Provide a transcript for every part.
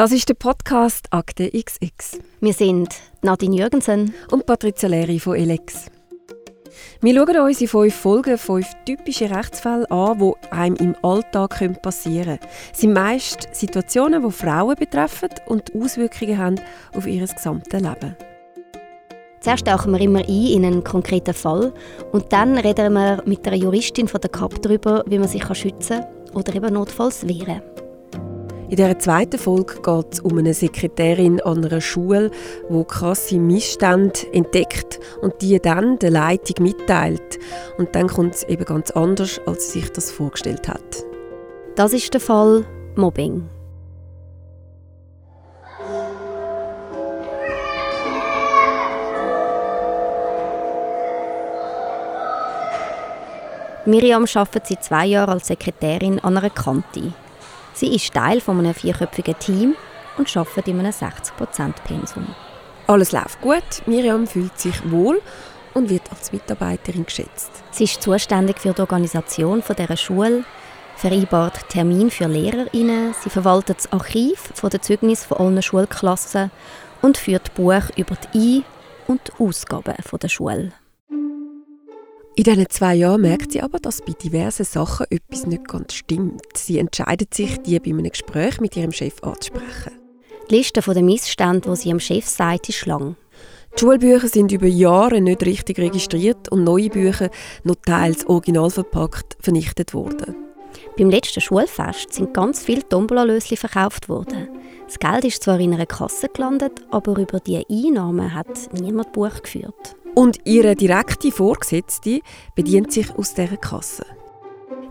Das ist der Podcast Akte XX. Wir sind Nadine Jürgensen und Patricia Leri von Elex. Wir schauen uns in fünf Folgen fünf typische Rechtsfälle an, die einem im Alltag passieren können. Es sind meist Situationen, die Frauen betreffen und Auswirkungen haben auf ihr gesamtes Leben. Zuerst tauchen wir immer ein in einen konkreten Fall und dann reden wir mit einer Juristin von der KAP darüber, wie man sich schützen kann oder eben notfalls wehren kann. In dieser zweiten Folge geht es um eine Sekretärin an einer Schule, die krasse Missstände entdeckt und die dann der Leitung mitteilt. Und dann kommt es eben ganz anders, als sie sich das vorgestellt hat. Das ist der Fall Mobbing. Miriam arbeitet seit zwei Jahren als Sekretärin an einer Kante. Sie ist Teil von einem vierköpfigen Team und arbeitet in einem 60%-Pensum. Alles läuft gut, Miriam fühlt sich wohl und wird als Mitarbeiterin geschätzt. Sie ist zuständig für die Organisation dieser Schule, vereinbart Termin für LehrerInnen, sie verwaltet das Archiv von den Zeugnissen von allen Schulklassen und führt Buch über die Ein- und Ausgaben der Schule. In diesen zwei Jahren merkt sie aber, dass bei diversen Sachen etwas nicht ganz stimmt. Sie entscheidet sich, die bei einem Gespräch mit ihrem Chef anzusprechen. Die Liste der Missstände, die sie am Chef sagt, ist lang. Die Schulbücher sind über Jahre nicht richtig registriert und neue Bücher, noch teils original verpackt, vernichtet worden. Beim letzten Schulfest sind ganz viele Tombola-Lösli verkauft worden. Das Geld ist zwar in einer Kasse gelandet, aber über die Einnahmen hat niemand Buch geführt. Und ihre direkte Vorgesetzte bedient sich aus dieser Kasse.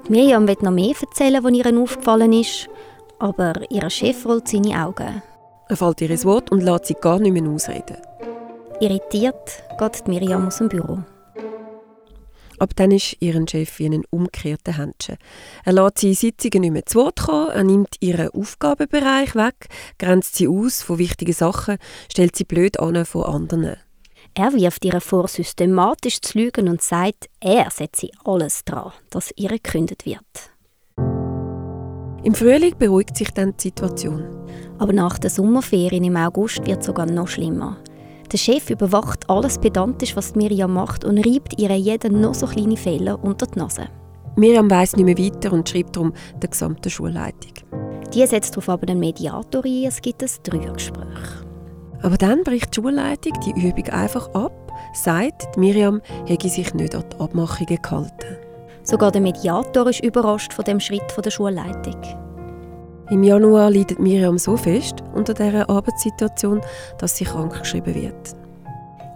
Miriam wird noch mehr erzählen, was ihr aufgefallen ist, aber ihr Chef rollt seine Augen. Er fällt ihr ins Wort und lässt sie gar nicht mehr ausreden. Irritiert geht Miriam aus dem Büro. Ab dann ist ihren Chef wie einen umgekehrten Händchen. Er lässt sie in Sitzungen nicht mehr zu Wort kommen, er nimmt ihren Aufgabenbereich weg, grenzt sie aus von wichtigen Sachen, stellt sie blöd an von anderen. Er wirft ihr vor, systematisch zu lügen und sagt, er setze alles daran, dass ihr gekündigt wird. Im Frühling beruhigt sich dann die Situation. Aber nach der Sommerferien im August wird es sogar noch schlimmer. Der Chef überwacht alles pedantisch, was Miriam macht und reibt ihr jeden noch so kleine Fehler unter die Nase. Miriam weiß nicht mehr weiter und schreibt darum der gesamten Schulleitung. Die setzt darauf aber den Mediator ein, es gibt ein Dreiergespräch. Aber dann bricht die Schulleitung die Übung einfach ab, sagt, Miriam hätte sich nicht an die Abmachungen gehalten. Sogar der Mediator ist überrascht von dem Schritt der Schulleitung. Im Januar leidet Miriam so fest unter dieser Arbeitssituation, dass sie krankgeschrieben wird.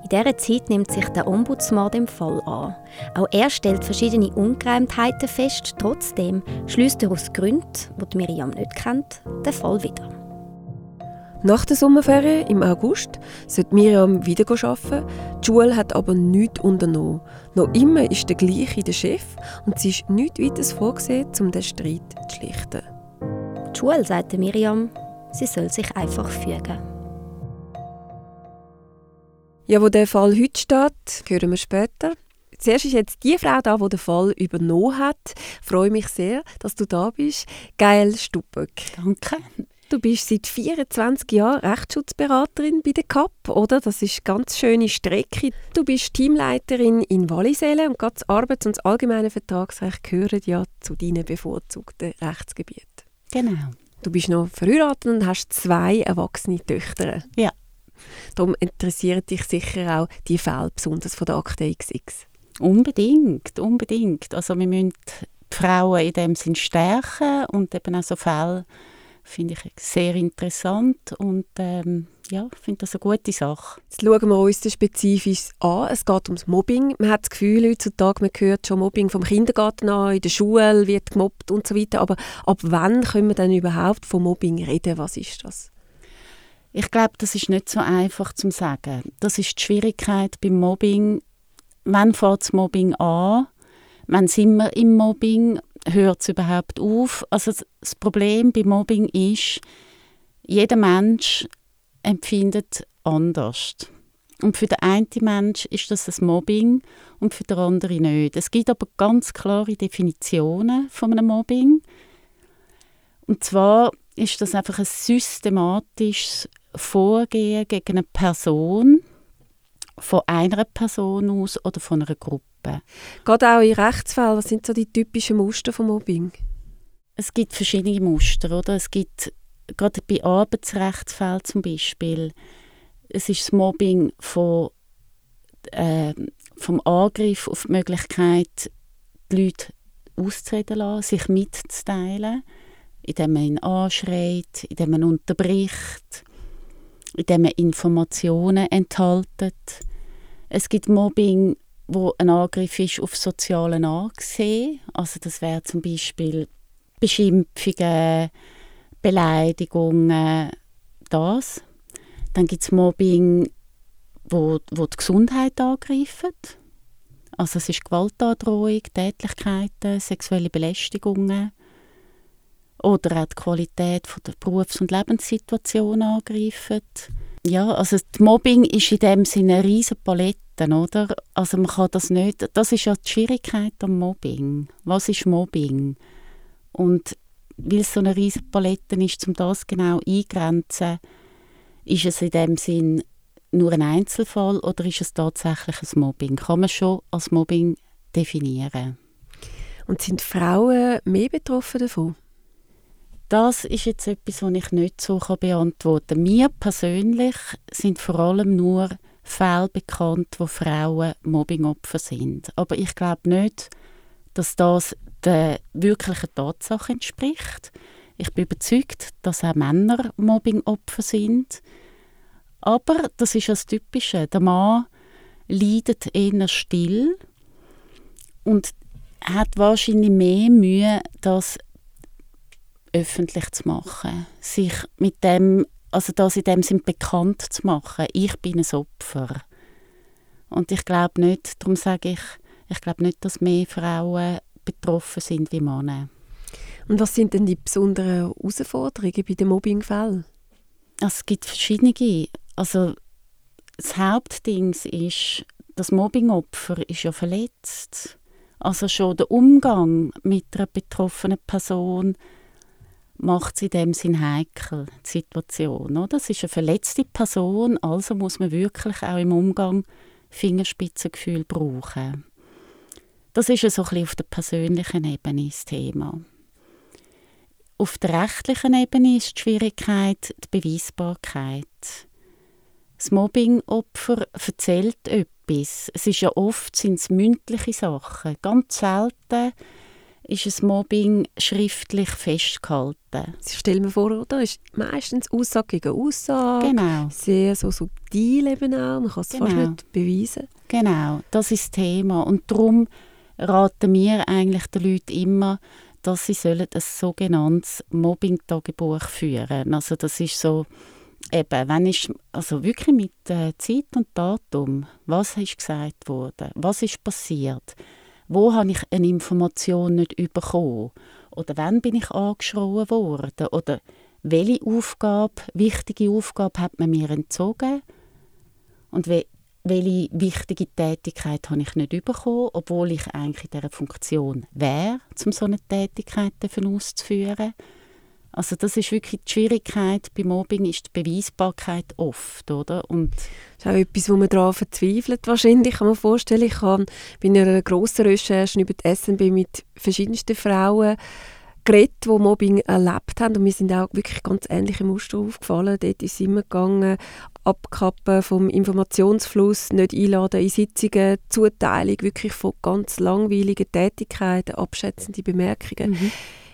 In dieser Zeit nimmt sich der Ombudsmann dem Fall an. Auch er stellt verschiedene Ungereimtheiten fest. Trotzdem schließt er aus Gründen, die Miriam nicht kennt, den Fall wieder. Nach der Sommerferien im August sollte Miriam wieder arbeiten. Die Schule hat aber nichts unternommen. Noch immer ist der gleiche der Chef und sie ist nichts weiter vorgesehen, um den Streit zu schlichten. Schule sagte Miriam, sie soll sich einfach fügen. Ja, wo der Fall heute steht, hören wir später. Zuerst ist jetzt die Frau da, die den Fall übernommen hat. Ich freue mich sehr, dass du da bist. Geil Stubbeck. Danke. Du bist seit 24 Jahren Rechtsschutzberaterin bei der CAP, oder? Das ist eine ganz schöne Strecke. Du bist Teamleiterin in Wallisellen und gerade das Arbeits- und das allgemeine Vertragsrecht gehören ja zu deinen bevorzugten Rechtsgebieten. Genau. Du bist noch verheiratet und hast zwei erwachsene Töchter. Ja. Darum interessieren dich sicher auch die Fälle, besonders von der Akte XX. Unbedingt, unbedingt. Also wir müssen die Frauen in dem Sinn stärken und eben auch so Fälle finde ich sehr interessant und ähm, ja, ich finde das eine gute Sache. Jetzt schauen wir uns das spezifisch an. Es geht ums Mobbing. Man hat das Gefühl, heutzutage, man hört schon Mobbing vom Kindergarten an, in der Schule wird gemobbt und so weiter. Aber ab wann können wir denn überhaupt von Mobbing reden? Was ist das? Ich glaube, das ist nicht so einfach zu sagen. Das ist die Schwierigkeit beim Mobbing. Wann fängt das Mobbing an? Wann sind wir im Mobbing? hört es überhaupt auf? Also das Problem bei Mobbing ist, jeder Mensch empfindet anders. Und für den einen Mensch ist das ein Mobbing und für den anderen nicht. Es gibt aber ganz klare Definitionen von einem Mobbing. Und zwar ist das einfach ein systematisches Vorgehen gegen eine Person, von einer Person aus oder von einer Gruppe. Gerade auch in Rechtsfällen, was sind so die typischen Muster von Mobbing? Es gibt verschiedene Muster, oder? Es gibt gerade bei Arbeitsrechtsfällen zum Beispiel, es ist das Mobbing von, äh, vom Angriff auf die Möglichkeit, die Leute auszureden lassen, sich mitzuteilen, indem man ihn anschreit, indem man unterbricht, indem man Informationen enthaltet. Es gibt Mobbing, wo ein Angriff ist auf sozialen Ansehen. Also das wäre zum Beispiel Beschimpfungen, Beleidigungen, das. Dann gibt es Mobbing, wo, wo die Gesundheit angreift. Also es ist Gewaltandrohung, Tätlichkeiten, sexuelle Belästigungen oder auch die Qualität von der Berufs- und Lebenssituation angreifen. Ja, also das Mobbing ist in dem Sinne eine riesige Palette, oder? Also man kann das nicht, das ist ja die Schwierigkeit am Mobbing. Was ist Mobbing? Und weil es so eine riesige Palette ist, um das genau einzugrenzen, ist es in dem Sinn nur ein Einzelfall oder ist es tatsächlich ein Mobbing? Kann man schon als Mobbing definieren. Und sind Frauen mehr betroffen davon? Das ist jetzt etwas, was ich nicht so beantworten kann. Mir persönlich sind vor allem nur Fälle bekannt, wo Frauen Mobbingopfer sind. Aber ich glaube nicht, dass das der wirklichen Tatsache entspricht. Ich bin überzeugt, dass auch Männer Mobbingopfer sind. Aber das ist das Typische. Der Mann leidet eher still und hat wahrscheinlich mehr Mühe, das öffentlich zu machen, sich mit dem, also das in dem Sinn bekannt zu machen. Ich bin ein Opfer. Und ich glaube nicht, darum sage ich, ich glaube nicht, dass mehr Frauen betroffen sind wie Männer. Und was sind denn die besonderen Herausforderungen bei den Mobbingfällen? Also es gibt verschiedene. Also das Hauptding ist, das Mobbingopfer ist ja verletzt. Also schon der Umgang mit einer betroffenen Person macht es in dem Sinn heikel, die Situation. Oder? Das ist eine verletzte Person, also muss man wirklich auch im Umgang Fingerspitzengefühl brauchen. Das ist ja so ein bisschen auf der persönlichen Ebene das Thema. Auf der rechtlichen Ebene ist die Schwierigkeit die Beweisbarkeit. Das Mobbingopfer erzählt etwas. Es ist ja oft sind's mündliche Sachen. Ganz selten ist das Mobbing schriftlich festgehalten. Sie stellen mir vor, oder? ist meistens Aussage gegen Aussage. Genau. Sehr so subtil eben auch. Man kann es genau. fast nicht beweisen. Genau, das ist das Thema. Und darum raten wir eigentlich den Leuten immer, dass sie sollen ein sogenanntes Mobbing-Tagebuch führen. Also das ist so, eben, wenn ich, also wirklich mit äh, Zeit und Datum, was ist gesagt worden, was ist passiert, wo habe ich eine Information nicht bekommen? Oder wann bin ich angeschrien worden? Oder welche Aufgabe, wichtige Aufgabe hat man mir entzogen? Und welche wichtige Tätigkeit habe ich nicht bekommen, obwohl ich eigentlich in dieser Funktion wäre, um so eine Tätigkeit auszuführen. Also das ist wirklich die Schwierigkeit bei Mobbing, ist die Beweisbarkeit oft, oder? Und das ist auch etwas, wo man daran verzweifelt wahrscheinlich, kann man vorstellen. Ich habe bei einer grossen Recherche über die SNB mit verschiedensten Frauen geredet, die Mobbing erlebt haben und mir sind auch wirklich ganz ähnliche Muster aufgefallen. Dort ist es immer gegangen, Abkappen vom Informationsfluss, nicht einladen in Sitzungen, Zuteilung wirklich von ganz langweiligen Tätigkeiten, abschätzende Bemerkungen. Mhm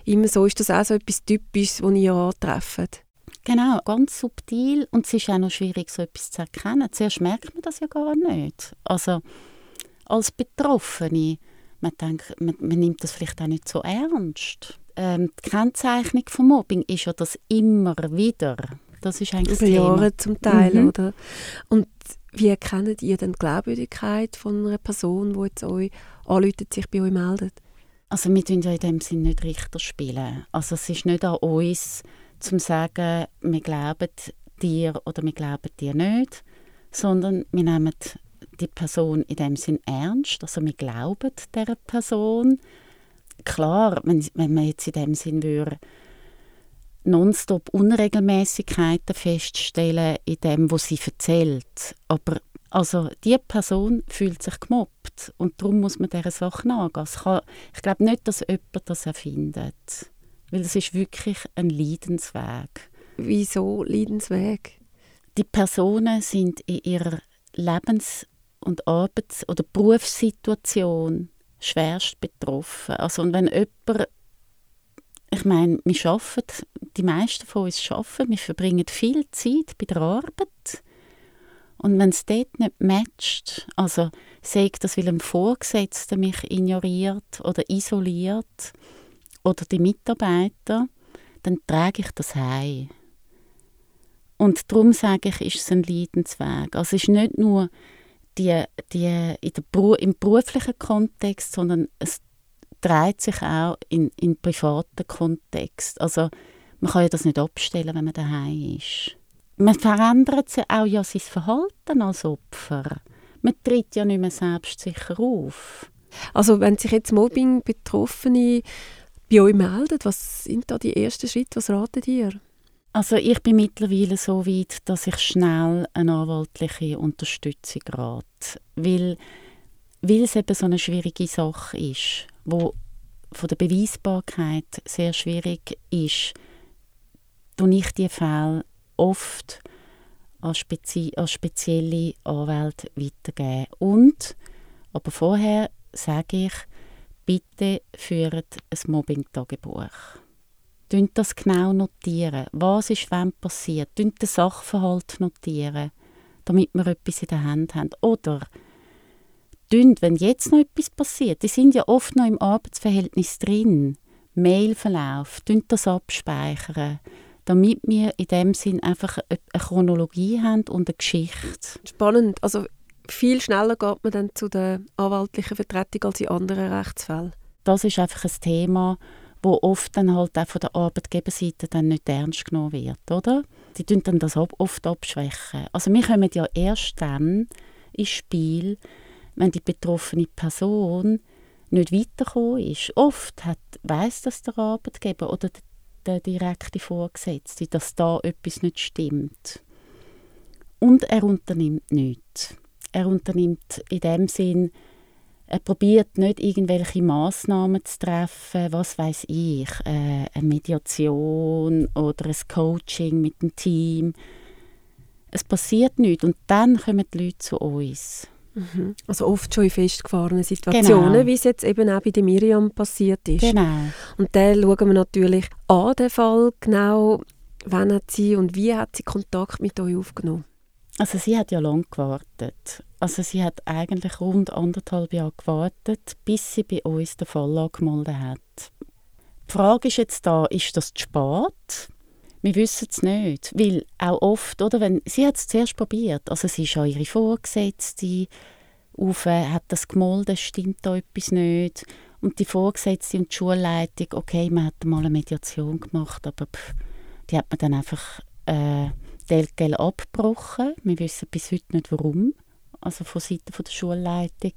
immer so. Ist das auch so etwas Typisches, das ihr antrefft? Genau, ganz subtil und es ist auch noch schwierig, so etwas zu erkennen. Zuerst merkt man das ja gar nicht. Also als Betroffene, man, denkt, man, man nimmt das vielleicht auch nicht so ernst. Ähm, die Kennzeichnung von Mobbing ist ja das immer wieder. Das ist eigentlich Über Jahre zum Teil, mhm. oder? Und wie erkennt ihr denn die Glaubwürdigkeit von einer Person, die jetzt euch anruft, sich bei euch meldet? Also wir tun ja in dem Sinne nicht Richter spielen. Also es ist nicht an uns, zu sagen, wir glauben dir oder wir glauben dir nicht, sondern wir nehmen die Person in dem Sinn ernst. Also wir glauben dieser Person. Klar, wenn, wenn man jetzt in dem Sinn würde nonstop Unregelmäßigkeiten feststellen in dem, was sie erzählt. Aber also die Person fühlt sich gemobbt und darum muss man dieser Sache nachgehen. Kann, ich glaube nicht, dass jemand das erfindet, weil es ist wirklich ein Leidensweg. Wieso Leidensweg? Die Personen sind in ihrer Lebens- und Arbeits- oder Berufssituation schwerst betroffen. Also und wenn jemand, ich meine, wir arbeiten, die meisten von uns arbeiten, wir verbringen viel Zeit bei der Arbeit und wenn es dort nicht matcht, also sagt das, weil ein Vorgesetzter mich ignoriert oder isoliert oder die Mitarbeiter, dann trage ich das heim. Und darum sage ich, ist es ein Leidensweg. Also es ist nicht nur die, die in der im beruflichen Kontext, sondern es dreht sich auch in, in privaten Kontext. Also man kann ja das nicht abstellen, wenn man daheim ist man verändert sich auch ja sein Verhalten als Opfer. Man tritt ja nicht mehr selbstsicher auf. Also wenn sich jetzt Mobbing-Betroffene bei euch melden, was sind da die ersten Schritte? Was ratet ihr? Also ich bin mittlerweile so weit, dass ich schnell eine anwaltliche Unterstützung rate. Weil, weil es eben so eine schwierige Sache ist, wo von der Beweisbarkeit sehr schwierig ist, tue ich die Fälle oft an, spezi an spezielle Anwälte weitergeben. Und, aber vorher sage ich, bitte führt ein Mobbing-Tagebuch. Notieren das genau notieren. Was ist wann passiert? den Sachverhalt notieren, damit wir etwas in der Hand haben. Oder wenn jetzt noch etwas passiert, die sind ja oft noch im Arbeitsverhältnis drin, Mailverlauf, das abspeichern damit wir in dem Sinn einfach eine Chronologie haben und eine Geschichte. Spannend. Also viel schneller geht man dann zu der anwaltlichen Vertretung als in anderen Rechtsfällen. Das ist einfach ein Thema, wo oft dann halt auch von der Arbeitgeberseite dann nicht ernst genommen wird, oder? Die tun dann das oft abschwächen. Also wir kommen ja erst dann ins Spiel, wenn die betroffene Person nicht weitergekommen ist. Oft hat, weiss das der Arbeitgeber oder der direkte Vorgesetzte, dass da etwas nicht stimmt. Und er unternimmt nichts. Er unternimmt in dem Sinn, er probiert nicht irgendwelche Maßnahmen zu treffen, was weiß ich, äh, eine Mediation oder ein Coaching mit dem Team. Es passiert nichts und dann kommen die Leute zu uns. Mhm. Also oft schon in festgefahrenen Situationen, genau. wie es jetzt eben auch bei der Miriam passiert ist. Genau. Und dann schauen wir natürlich an den Fall genau, wann hat sie und wie hat sie Kontakt mit euch aufgenommen? Also sie hat ja lange gewartet. Also sie hat eigentlich rund anderthalb Jahre gewartet, bis sie bei uns den Fall angemeldet hat. Die Frage ist jetzt da, ist das zu spät? Wir wissen es nicht, weil auch oft, oder, wenn, sie hat es zuerst probiert, also sie ist an ihre Vorgesetzte auf, hat das gemolden, stimmt da etwas nicht und die Vorgesetzte und die Schulleitung, okay, man hat mal eine Mediation gemacht, aber pff, die hat man dann einfach äh, Delgel abgebrochen. Wir wissen bis heute nicht, warum, also von Seiten der Schulleitung.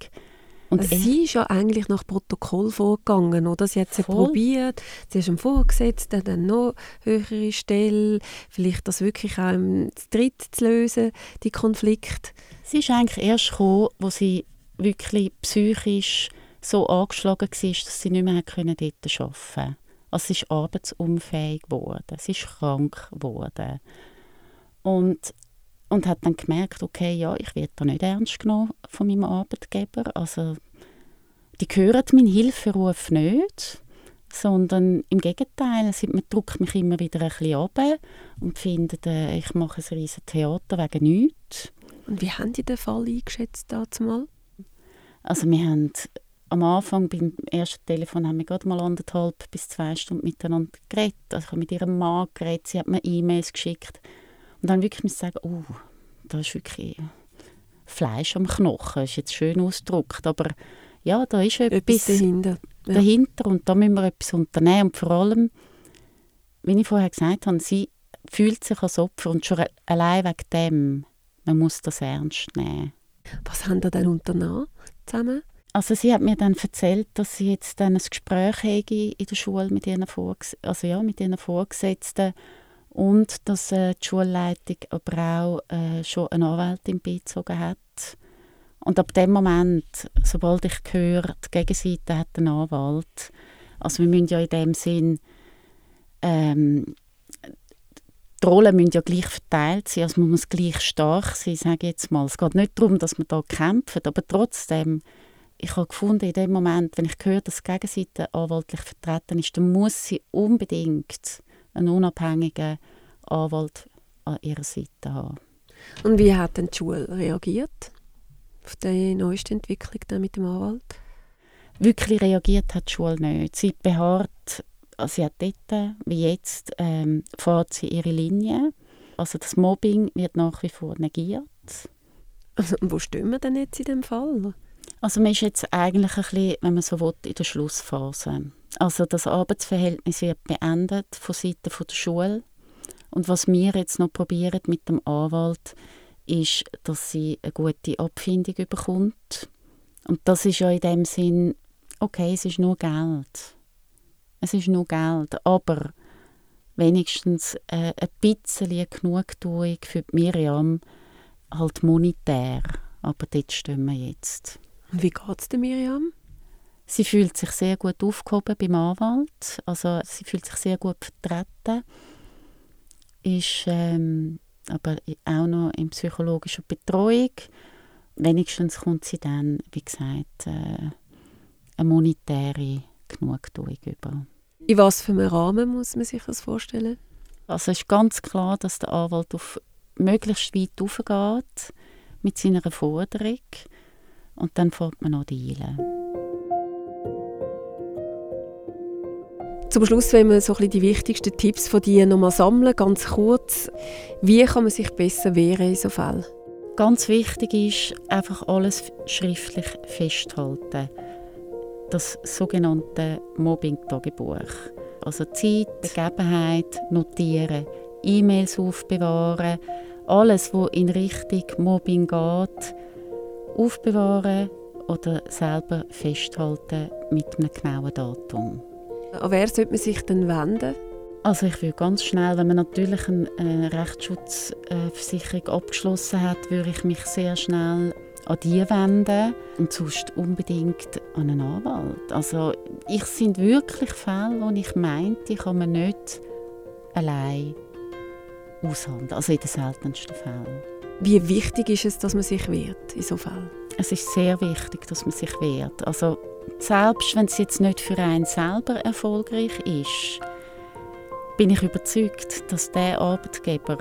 Und also sie ist ja eigentlich nach Protokoll vorgegangen, oder? Sie hat es probiert, sie ist am Vorgesetzten, dann noch höhere Stelle, vielleicht das wirklich auch im Dritt zu lösen, die Konflikt. Sie ist eigentlich erst gekommen, wo sie wirklich psychisch so angeschlagen war, dass sie nicht mehr dort arbeiten konnte. Also sie ist arbeitsunfähig geworden, sie ist krank geworden. Und und hat dann gemerkt, okay, ja, ich werde da nicht ernst genommen von meinem Arbeitgeber. Also die hören meinen Hilferuf nicht, sondern im Gegenteil, sie, man drückt mich immer wieder ein bisschen ab und findet, äh, ich mache ein riesiges Theater wegen nichts. Und wie haben Sie den Fall eingeschätzt dazu Also wir haben am Anfang beim ersten Telefon haben wir gerade mal anderthalb bis zwei Stunden miteinander geredet. Also ich habe mit ihrem Mann geredet, sie hat mir E-Mails geschickt und dann wirklich muss ich sagen, oh, da ist wirklich Fleisch am Knochen, das ist jetzt schön ausgedrückt, aber ja, da ist etwas, etwas dahinter. Ja. dahinter und da müssen wir etwas unternehmen und vor allem, wie ich vorher gesagt habe, sie fühlt sich als Opfer und schon allein wegen dem, man muss das ernst nehmen. Was haben ihr denn unternommen zusammen? Also sie hat mir dann erzählt, dass sie jetzt dann ein Gespräch hätte in der Schule mit ihren, Vorges also ja, mit ihren Vorgesetzten und dass äh, die Schulleitung aber auch äh, schon eine Anwältin beizogen hat. Und ab dem Moment, sobald ich höre, die Gegenseite hat einen Anwalt, also wir müssen ja in dem Sinn ähm, die Rollen müssen ja gleich verteilt sein, also man muss gleich stark sein, sage ich jetzt mal. Es geht nicht darum, dass man da kämpft, aber trotzdem ich habe gefunden, in dem Moment, wenn ich höre, dass die Gegenseite anwaltlich vertreten ist, dann muss sie unbedingt einen unabhängigen Anwalt an ihrer Seite haben. Und wie hat denn die Schule reagiert auf die neueste Entwicklung mit dem Anwalt? Wirklich reagiert hat die Schule nicht. Sie beharrt, also sie hat dort, wie jetzt, ähm, fährt sie ihre Linie. Also das Mobbing wird nach wie vor negiert. Also, wo stehen wir denn jetzt in dem Fall? Also man ist jetzt eigentlich ein bisschen, wenn man so will, in der Schlussphase. Also das Arbeitsverhältnis wird beendet von Seiten der Schule. Und was wir jetzt noch probieren mit dem Anwalt, ist, dass sie eine gute Abfindung bekommt. Und das ist ja in dem Sinn, okay, es ist nur Geld. Es ist nur Geld, aber wenigstens äh, ein bisschen Genugtuung für Miriam, halt monetär. Aber dort stehen wir jetzt. Und wie geht es Miriam? Sie fühlt sich sehr gut aufgehoben beim Anwalt. Also sie fühlt sich sehr gut vertreten. Ist ähm, aber auch noch in psychologischer Betreuung. Wenigstens kommt sie dann, wie gesagt, äh, eine monetäre Genugtuung über. In was für einem Rahmen muss man sich das vorstellen? Also es ist ganz klar, dass der Anwalt auf möglichst weit aufgeht mit seiner Forderung und dann fängt man an dealen. Zum Schluss wollen wir so ein die wichtigsten Tipps von dir nochmal sammeln, ganz kurz. Wie kann man sich besser wehren in so Fällen? Ganz wichtig ist, einfach alles schriftlich festhalten. Das sogenannte Mobbing-Tagebuch. Also Zeit, Begebenheit notieren, E-Mails aufbewahren, alles, was in Richtung Mobbing geht, aufbewahren oder selber festhalten mit einem genauen Datum. An wer sollte man sich dann wenden? Also ich würde ganz schnell, wenn man natürlich eine Rechtsschutzversicherung abgeschlossen hat, würde ich mich sehr schnell an die wenden und sonst unbedingt an einen Anwalt. Also ich sind wirklich Fälle, wo ich meinte, die kann man nicht allein aushandeln, also in den seltensten Fällen. Wie wichtig ist es, dass man sich wehrt in so Fällen? Es ist sehr wichtig, dass man sich wehrt. Also selbst wenn es jetzt nicht für einen selber erfolgreich ist, bin ich überzeugt, dass der Arbeitgeber,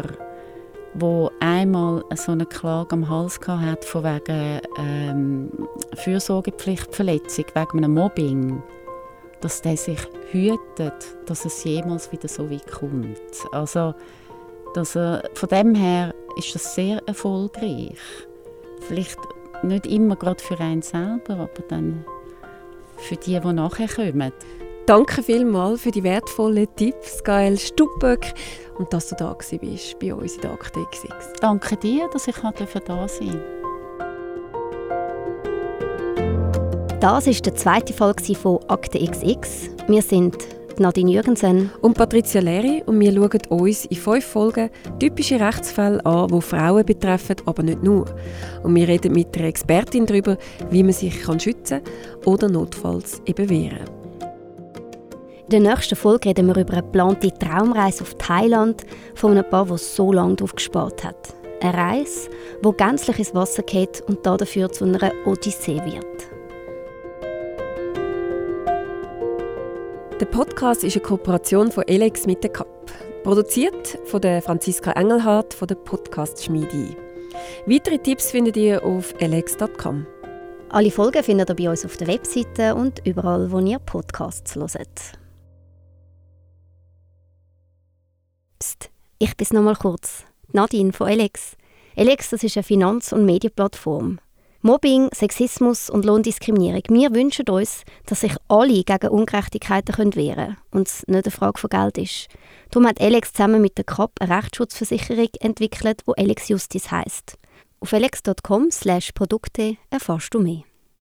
wo einmal so eine Klage am Hals hat von wegen ähm, Fürsorgepflichtverletzung, wegen einem Mobbing, dass der sich hütet, dass es jemals wieder so weit kommt. Also, dass er, von dem her ist das sehr erfolgreich. Vielleicht nicht immer gerade für einen selber, aber dann für die, die nachher kommen. Danke vielmals für die wertvollen Tipps, Gael Stubbeck, und dass du da bist bei uns in der Akte XX. Danke dir, dass ich da sein Das war die zweite Folge von Akte XX. Wir sind Nadine Jürgensen und Patricia Leri und wir schauen uns in fünf Folgen typische Rechtsfälle an, die Frauen betreffen, aber nicht nur. Und wir reden mit einer Expertin darüber, wie man sich kann schützen oder notfalls eben wehren in der nächsten Folge reden wir über eine geplante Traumreise auf Thailand von einem Paar, das so lange darauf gespart hat. Eine Reise, die gänzlich ins Wasser geht und dafür zu einer Odyssee wird. Der Podcast ist eine Kooperation von Elex mit der CAP. Produziert von der Franziska Engelhardt von der Podcast Schmiede. Weitere Tipps findet ihr auf elex.com. Alle Folgen findet ihr bei uns auf der Webseite und überall, wo ihr Podcasts hört. Psst, ich bin noch mal kurz. Nadine von Elex. Elex das ist eine Finanz- und Medienplattform. Mobbing, Sexismus und Lohndiskriminierung. Wir wünschen uns, dass sich alle gegen Ungerechtigkeiten wehren können und es nicht eine Frage von Geld ist. Darum hat Alex zusammen mit der CAP eine Rechtsschutzversicherung entwickelt, die Alex Justice heisst. Auf alex.com/produkte erfährst du mehr.